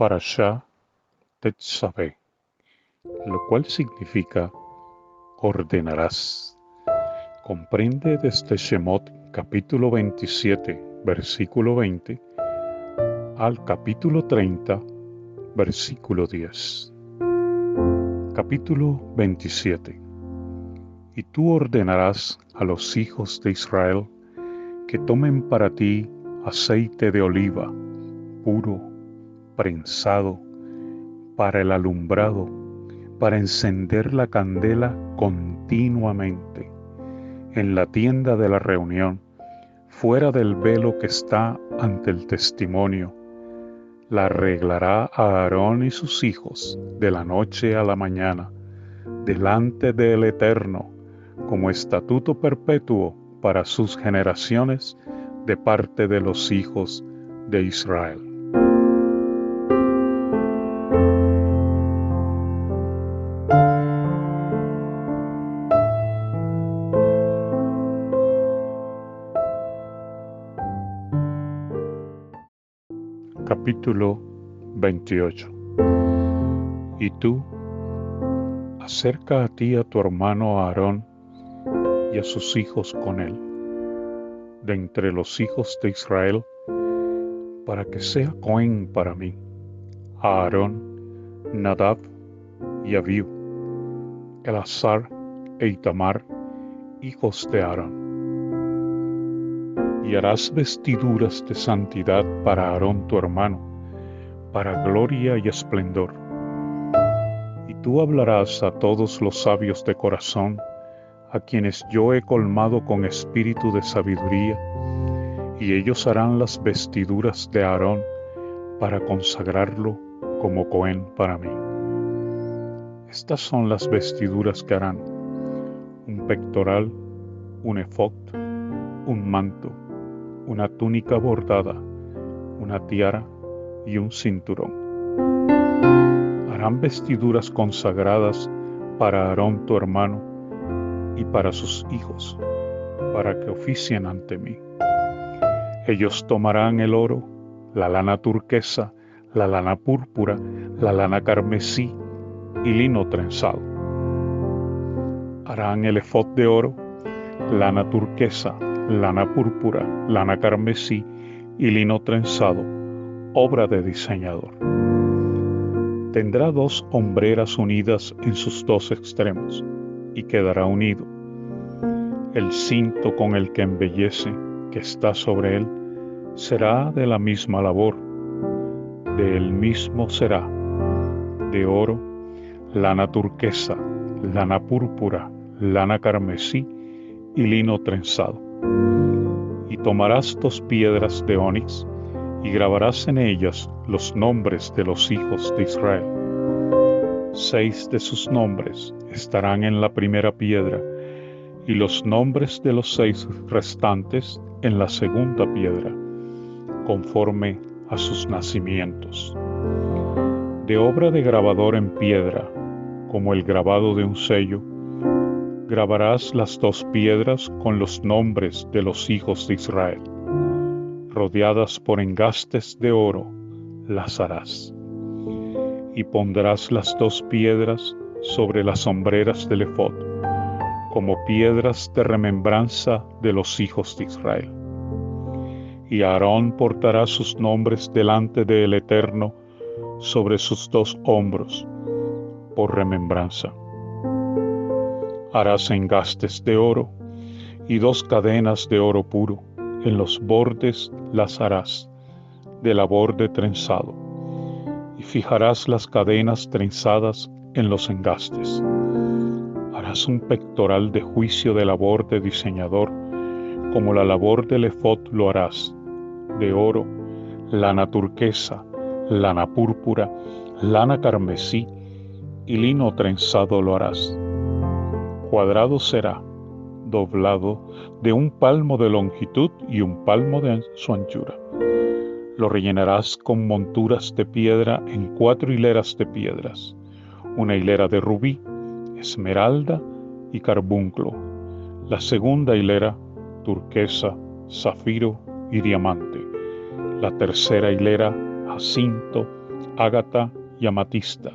Parashá Tetzaveh, lo cual significa ordenarás. Comprende desde Shemot capítulo 27, versículo 20, al capítulo 30, versículo 10. Capítulo 27. Y tú ordenarás a los hijos de Israel que tomen para ti aceite de oliva puro, prensado, para el alumbrado, para encender la candela continuamente, en la tienda de la reunión, fuera del velo que está ante el testimonio. La arreglará a Aarón y sus hijos de la noche a la mañana, delante del Eterno, como estatuto perpetuo para sus generaciones de parte de los hijos de Israel. Capítulo 28 Y tú, acerca a ti a tu hermano Aarón y a sus hijos con él, de entre los hijos de Israel, para que sea Cohen para mí, Aarón, Nadab y Abiú, Elazar e Itamar, hijos de Aarón y harás vestiduras de santidad para Aarón tu hermano, para gloria y esplendor. Y tú hablarás a todos los sabios de corazón, a quienes yo he colmado con espíritu de sabiduría, y ellos harán las vestiduras de Aarón para consagrarlo como Cohen para mí. Estas son las vestiduras que harán, un pectoral, un efod, un manto, una túnica bordada, una tiara y un cinturón. Harán vestiduras consagradas para Aarón tu hermano y para sus hijos, para que oficien ante mí. Ellos tomarán el oro, la lana turquesa, la lana púrpura, la lana carmesí y lino trenzado. Harán el efod de oro, lana turquesa, lana púrpura, lana carmesí y lino trenzado, obra de diseñador. Tendrá dos hombreras unidas en sus dos extremos y quedará unido. El cinto con el que embellece, que está sobre él, será de la misma labor, de él mismo será, de oro, lana turquesa, lana púrpura, lana carmesí y lino trenzado y tomarás dos piedras de onix y grabarás en ellas los nombres de los hijos de Israel. Seis de sus nombres estarán en la primera piedra y los nombres de los seis restantes en la segunda piedra, conforme a sus nacimientos. De obra de grabador en piedra, como el grabado de un sello, grabarás las dos piedras con los nombres de los hijos de Israel. Rodeadas por engastes de oro, las harás. Y pondrás las dos piedras sobre las sombreras del efod, como piedras de remembranza de los hijos de Israel. Y Aarón portará sus nombres delante del Eterno sobre sus dos hombros, por remembranza harás engastes de oro y dos cadenas de oro puro. En los bordes las harás de la borde trenzado y fijarás las cadenas trenzadas en los engastes. Harás un pectoral de juicio de labor de diseñador, como la labor del efod lo harás, de oro, lana turquesa, lana púrpura, lana carmesí y lino trenzado lo harás cuadrado será, doblado de un palmo de longitud y un palmo de su anchura. Lo rellenarás con monturas de piedra en cuatro hileras de piedras, una hilera de rubí, esmeralda y carbunclo, la segunda hilera turquesa, zafiro y diamante, la tercera hilera jacinto, ágata y amatista,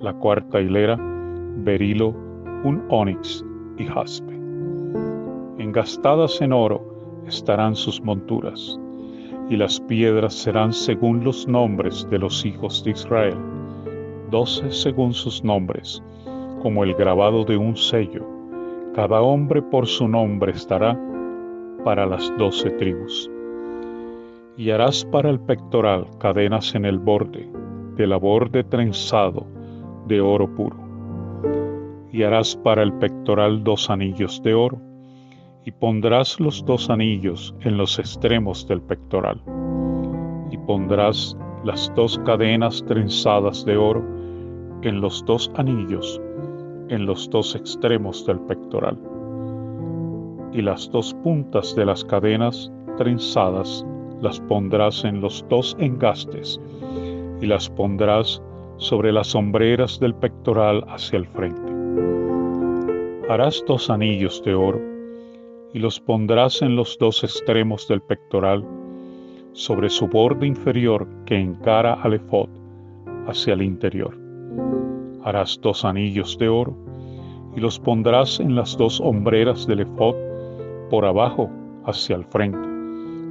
la cuarta hilera, berilo, un onix y jaspe. Engastadas en oro estarán sus monturas, y las piedras serán según los nombres de los hijos de Israel, doce según sus nombres, como el grabado de un sello, cada hombre por su nombre estará para las doce tribus. Y harás para el pectoral cadenas en el borde, de la borde trenzado de oro puro. Y harás para el pectoral dos anillos de oro, y pondrás los dos anillos en los extremos del pectoral. Y pondrás las dos cadenas trenzadas de oro en los dos anillos en los dos extremos del pectoral y las dos puntas de las cadenas trenzadas las pondrás en los dos engastes y las pondrás sobre las sombreras del pectoral hacia el frente. Harás dos anillos de oro y los pondrás en los dos extremos del pectoral sobre su borde inferior que encara al efod hacia el interior. Harás dos anillos de oro y los pondrás en las dos hombreras del efod por abajo hacia el frente,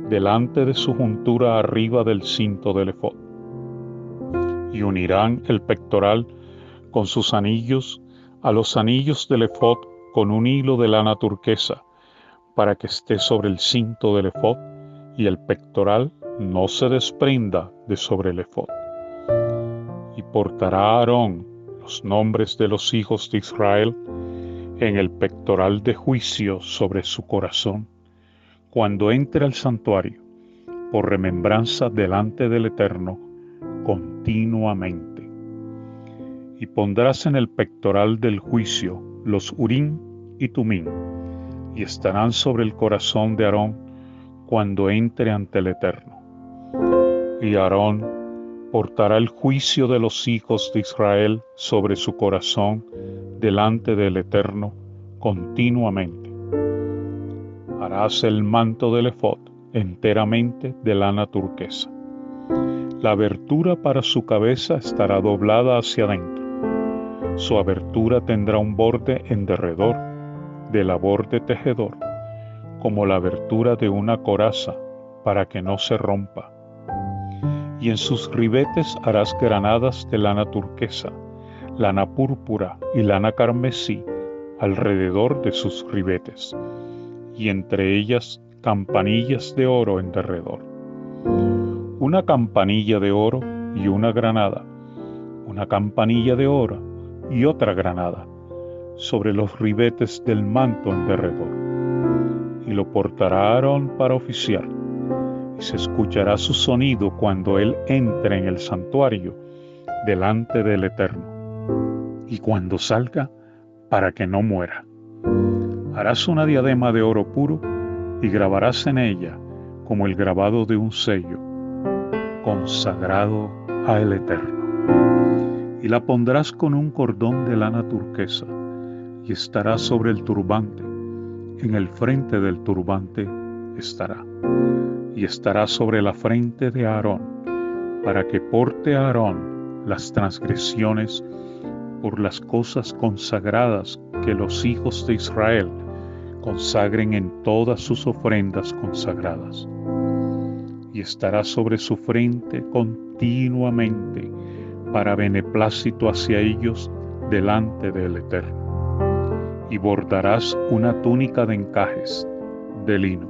delante de su juntura arriba del cinto del efod. Y unirán el pectoral con sus anillos a los anillos del efod con un hilo de lana turquesa, para que esté sobre el cinto del efod y el pectoral no se desprenda de sobre el efod. Y portará Aarón los nombres de los hijos de Israel en el pectoral de juicio sobre su corazón cuando entre al santuario por remembranza delante del Eterno continuamente. Y pondrás en el pectoral del juicio los urín y tumín, y estarán sobre el corazón de Aarón cuando entre ante el Eterno. Y Aarón portará el juicio de los hijos de Israel sobre su corazón delante del Eterno continuamente. Harás el manto del efod enteramente de lana turquesa. La abertura para su cabeza estará doblada hacia adentro. Su abertura tendrá un borde en derredor de la borde tejedor, como la abertura de una coraza, para que no se rompa. Y en sus ribetes harás granadas de lana turquesa, lana púrpura y lana carmesí alrededor de sus ribetes, y entre ellas campanillas de oro en derredor. Una campanilla de oro y una granada, una campanilla de oro y otra granada, sobre los ribetes del manto en derredor. Y lo portará para oficiar, y se escuchará su sonido cuando él entre en el santuario delante del Eterno y cuando salga para que no muera. Harás una diadema de oro puro y grabarás en ella como el grabado de un sello, consagrado al Eterno. Y la pondrás con un cordón de lana turquesa y estará sobre el turbante. En el frente del turbante estará. Y estará sobre la frente de Aarón, para que porte a Aarón las transgresiones por las cosas consagradas que los hijos de Israel consagren en todas sus ofrendas consagradas. Y estará sobre su frente continuamente para beneplácito hacia ellos delante del Eterno. Y bordarás una túnica de encajes de lino,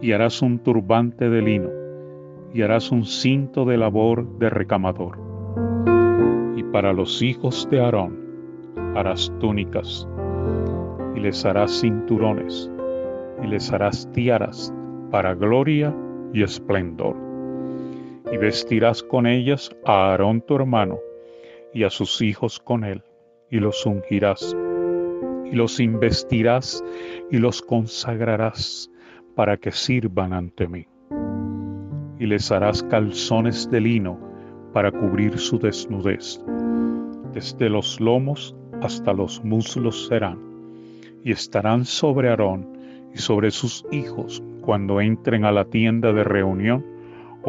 y harás un turbante de lino, y harás un cinto de labor de recamador para los hijos de Aarón harás túnicas, y les harás cinturones, y les harás tiaras para gloria y esplendor. Y vestirás con ellas a Aarón tu hermano, y a sus hijos con él, y los ungirás, y los investirás, y los consagrarás, para que sirvan ante mí. Y les harás calzones de lino para cubrir su desnudez desde los lomos hasta los muslos serán, y estarán sobre Aarón y sobre sus hijos cuando entren a la tienda de reunión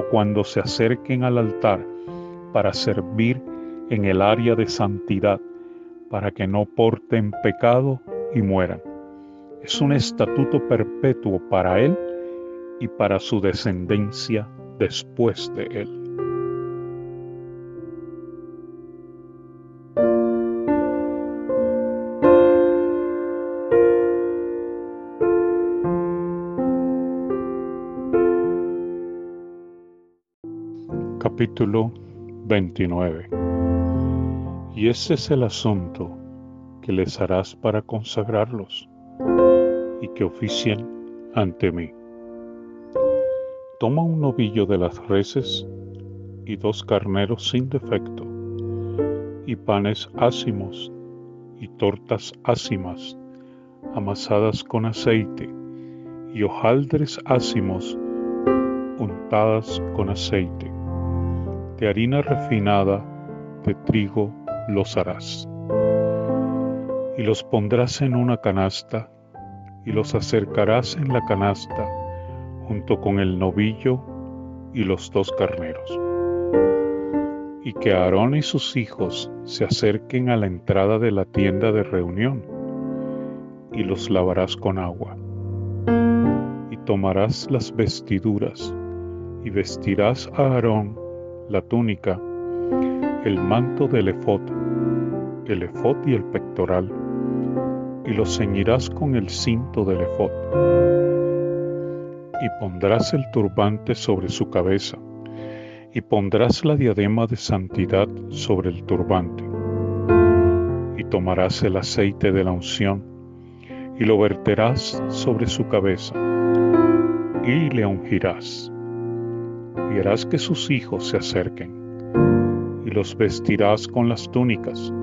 cuando se acerquen al altar para servir en el área de santidad, para que no porten pecado y mueran. Es un estatuto perpetuo para él y para su descendencia después de él. Capítulo 29 Y ese es el asunto que les harás para consagrarlos y que oficien ante mí. Toma un novillo de las reses y dos carneros sin defecto, y panes ácimos y tortas ácimas, amasadas con aceite, y hojaldres ácimos untadas con aceite. De harina refinada de trigo los harás. Y los pondrás en una canasta y los acercarás en la canasta junto con el novillo y los dos carneros. Y que Aarón y sus hijos se acerquen a la entrada de la tienda de reunión y los lavarás con agua. Y tomarás las vestiduras y vestirás a Aarón la túnica, el manto del efod, el efod y el pectoral y lo ceñirás con el cinto del efod. Y pondrás el turbante sobre su cabeza, y pondrás la diadema de santidad sobre el turbante. Y tomarás el aceite de la unción, y lo verterás sobre su cabeza, y le ungirás. Y harás que sus hijos se acerquen, y los vestirás con las túnicas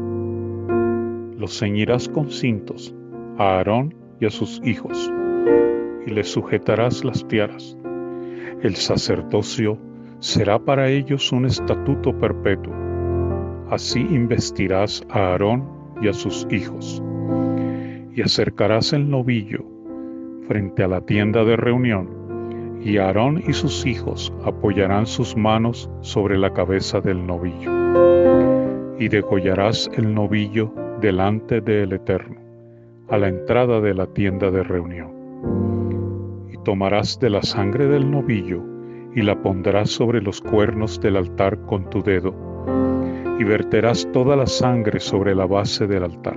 los ceñirás con cintos a Aarón y a sus hijos, y les sujetarás las tiaras. El sacerdocio será para ellos un estatuto perpetuo. Así investirás a Aarón y a sus hijos, y acercarás el novillo frente a la tienda de reunión, y Aarón y sus hijos apoyarán sus manos sobre la cabeza del novillo, y degollarás el novillo delante del Eterno, a la entrada de la tienda de reunión. Y tomarás de la sangre del novillo y la pondrás sobre los cuernos del altar con tu dedo, y verterás toda la sangre sobre la base del altar.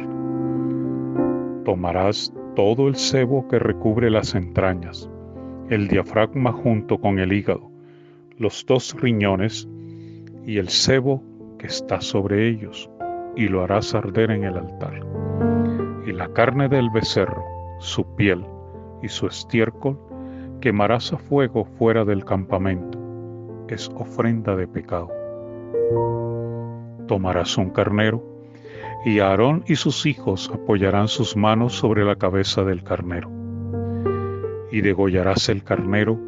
Tomarás todo el sebo que recubre las entrañas, el diafragma junto con el hígado, los dos riñones y el sebo que está sobre ellos y lo harás arder en el altar. Y la carne del becerro, su piel y su estiércol quemarás a fuego fuera del campamento. Es ofrenda de pecado. Tomarás un carnero y Aarón y sus hijos apoyarán sus manos sobre la cabeza del carnero. Y degollarás el carnero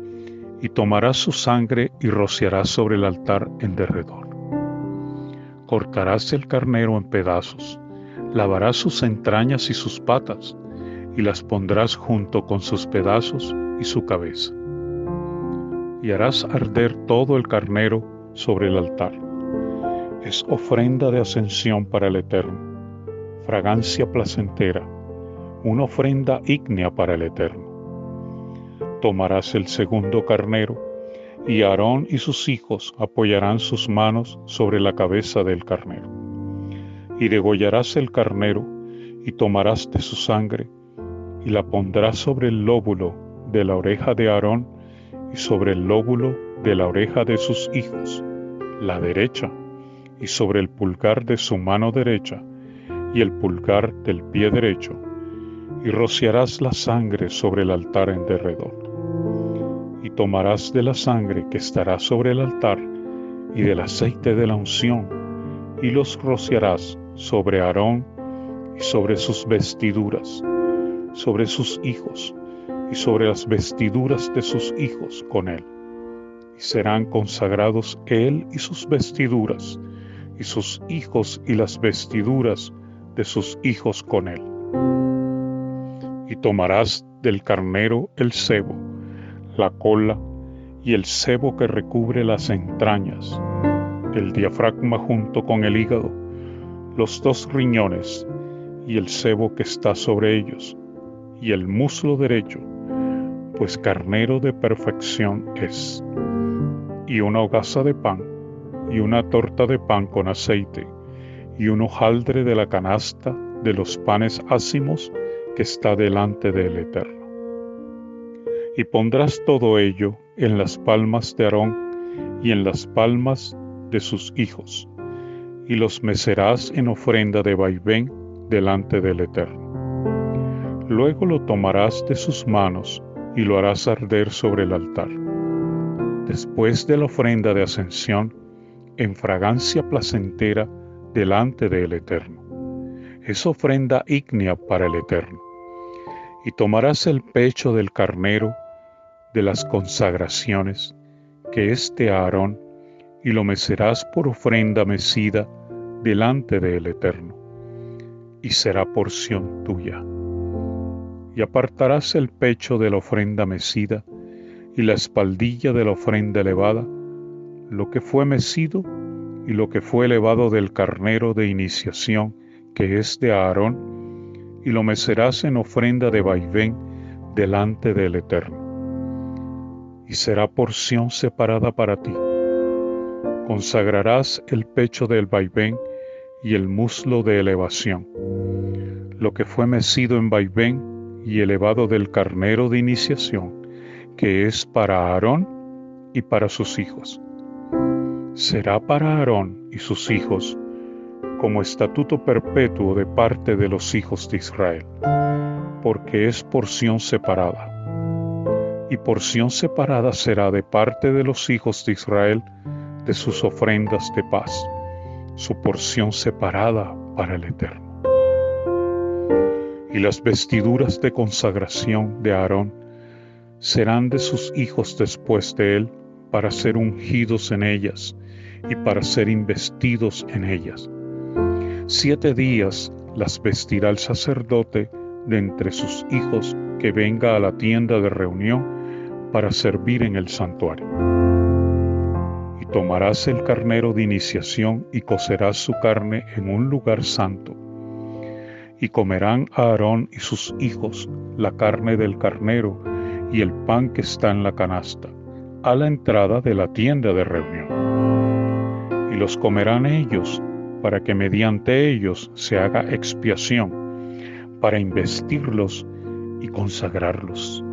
y tomarás su sangre y rociarás sobre el altar en derredor cortarás el carnero en pedazos, lavarás sus entrañas y sus patas, y las pondrás junto con sus pedazos y su cabeza. Y harás arder todo el carnero sobre el altar. Es ofrenda de ascensión para el Eterno, fragancia placentera, una ofrenda ígnea para el Eterno. Tomarás el segundo carnero, y Aarón y sus hijos apoyarán sus manos sobre la cabeza del carnero. Y degollarás el carnero, y tomarás de su sangre, y la pondrás sobre el lóbulo de la oreja de Aarón, y sobre el lóbulo de la oreja de sus hijos, la derecha, y sobre el pulgar de su mano derecha, y el pulgar del pie derecho, y rociarás la sangre sobre el altar en derredor y tomarás de la sangre que estará sobre el altar y del aceite de la unción, y los rociarás sobre Aarón y sobre sus vestiduras, sobre sus hijos y sobre las vestiduras de sus hijos con él. Y serán consagrados él y sus vestiduras, y sus hijos y las vestiduras de sus hijos con él. Y tomarás del carnero el cebo, la cola y el sebo que recubre las entrañas, el diafragma junto con el hígado, los dos riñones y el sebo que está sobre ellos, y el muslo derecho, pues carnero de perfección es. Y una hogaza de pan, y una torta de pan con aceite, y un hojaldre de la canasta de los panes ácimos que está delante del Eterno. Y pondrás todo ello en las palmas de Aarón y en las palmas de sus hijos, y los mecerás en ofrenda de vaivén delante del Eterno. Luego lo tomarás de sus manos y lo harás arder sobre el altar. Después de la ofrenda de ascensión, en fragancia placentera delante del Eterno. Es ofrenda ígnea para el Eterno. Y tomarás el pecho del carnero de las consagraciones, que es de Aarón, y lo mecerás por ofrenda mecida delante del Eterno, y será porción tuya. Y apartarás el pecho de la ofrenda mecida y la espaldilla de la ofrenda elevada, lo que fue mecido y lo que fue elevado del carnero de iniciación, que es de Aarón, y lo mecerás en ofrenda de vaivén delante del Eterno. Y será porción separada para ti. Consagrarás el pecho del vaivén y el muslo de elevación, lo que fue mecido en vaivén y elevado del carnero de iniciación, que es para Aarón y para sus hijos será para Aarón y sus hijos como estatuto perpetuo de parte de los hijos de Israel, porque es porción separada. Y porción separada será de parte de los hijos de Israel de sus ofrendas de paz, su porción separada para el Eterno. Y las vestiduras de consagración de Aarón serán de sus hijos después de él para ser ungidos en ellas y para ser investidos en ellas. Siete días las vestirá el sacerdote de entre sus hijos que venga a la tienda de reunión para servir en el santuario. Y tomarás el carnero de iniciación y cocerás su carne en un lugar santo. Y comerán a Aarón y sus hijos la carne del carnero y el pan que está en la canasta, a la entrada de la tienda de reunión y los comerán ellos, para que mediante ellos se haga expiación, para investirlos y consagrarlos.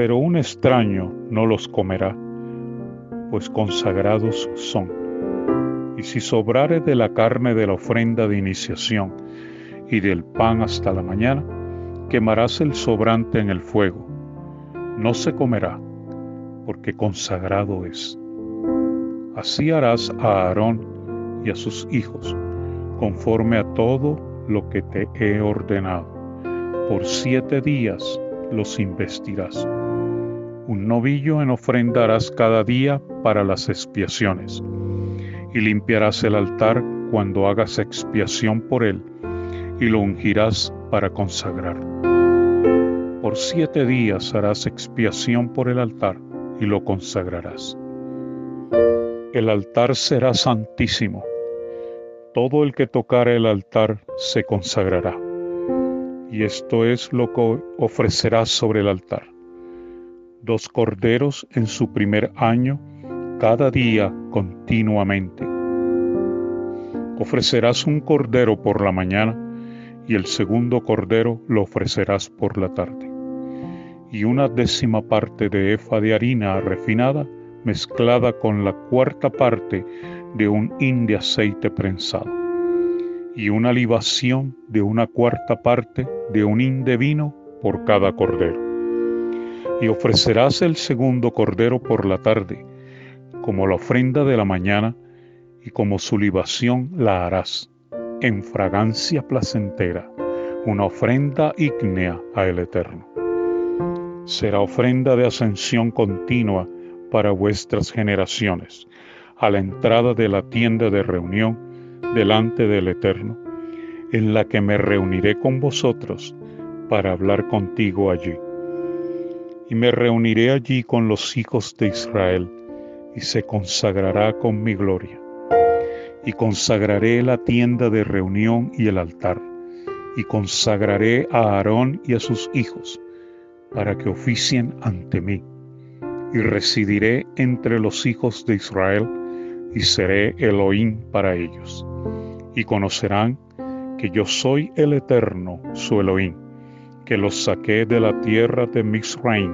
Pero un extraño no los comerá, pues consagrados son. Y si sobrare de la carne de la ofrenda de iniciación y del pan hasta la mañana, quemarás el sobrante en el fuego. No se comerá, porque consagrado es. Así harás a Aarón y a sus hijos, conforme a todo lo que te he ordenado. Por siete días los investirás. Un novillo en ofrendarás cada día para las expiaciones, y limpiarás el altar cuando hagas expiación por él, y lo ungirás para consagrar. Por siete días harás expiación por el altar y lo consagrarás el altar será santísimo. Todo el que tocare el altar se consagrará. Y esto es lo que ofrecerás sobre el altar. Dos corderos en su primer año, cada día continuamente. Ofrecerás un cordero por la mañana y el segundo cordero lo ofrecerás por la tarde. Y una décima parte de efa de harina refinada mezclada con la cuarta parte de un hin de aceite prensado, y una libación de una cuarta parte de un hin de vino por cada cordero. Y ofrecerás el segundo cordero por la tarde, como la ofrenda de la mañana, y como su libación la harás, en fragancia placentera, una ofrenda ígnea a el Eterno. Será ofrenda de ascensión continua, para vuestras generaciones, a la entrada de la tienda de reunión delante del Eterno, en la que me reuniré con vosotros para hablar contigo allí. Y me reuniré allí con los hijos de Israel, y se consagrará con mi gloria. Y consagraré la tienda de reunión y el altar, y consagraré a Aarón y a sus hijos, para que oficien ante mí. Y residiré entre los hijos de Israel, y seré Elohim para ellos. Y conocerán que yo soy el Eterno, su Elohim, que los saqué de la tierra de Misraim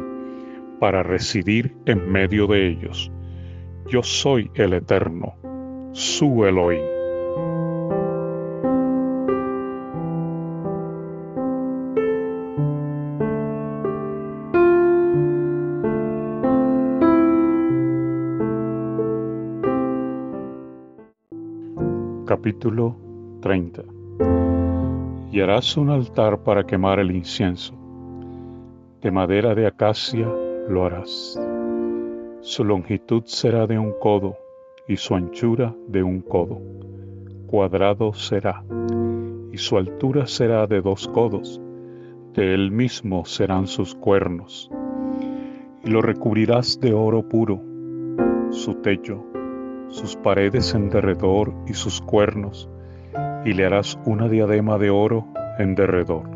para residir en medio de ellos. Yo soy el Eterno, su Elohim. Capítulo 30 Y harás un altar para quemar el incienso. De madera de acacia lo harás. Su longitud será de un codo y su anchura de un codo. Cuadrado será, y su altura será de dos codos. De él mismo serán sus cuernos. Y lo recubrirás de oro puro, su techo, sus paredes en derredor y sus cuernos, y le harás una diadema de oro en derredor.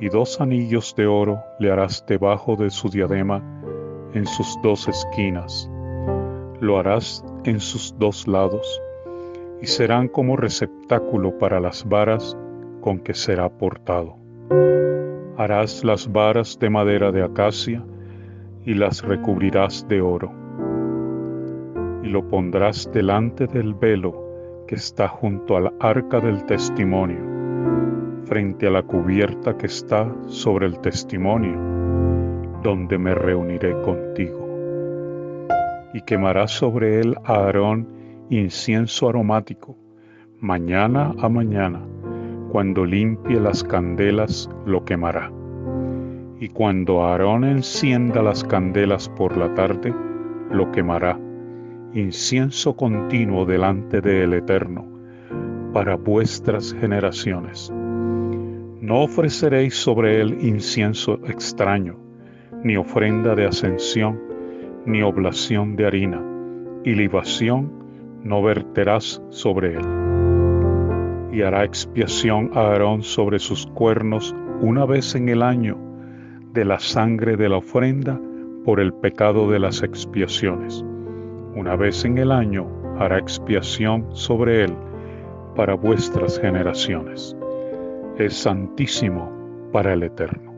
Y dos anillos de oro le harás debajo de su diadema en sus dos esquinas. Lo harás en sus dos lados, y serán como receptáculo para las varas con que será portado. Harás las varas de madera de acacia y las recubrirás de oro. Y lo pondrás delante del velo que está junto al arca del testimonio, frente a la cubierta que está sobre el testimonio donde me reuniré contigo. Y quemará sobre él a Aarón incienso aromático, mañana a mañana, cuando limpie las candelas lo quemará. Y cuando Aarón encienda las candelas por la tarde, lo quemará, incienso continuo delante del Eterno, para vuestras generaciones. No ofreceréis sobre él incienso extraño, ni ofrenda de ascensión, ni oblación de harina, y libación no verterás sobre él. Y hará expiación a Aarón sobre sus cuernos una vez en el año de la sangre de la ofrenda por el pecado de las expiaciones. Una vez en el año hará expiación sobre él para vuestras generaciones. Es santísimo para el Eterno.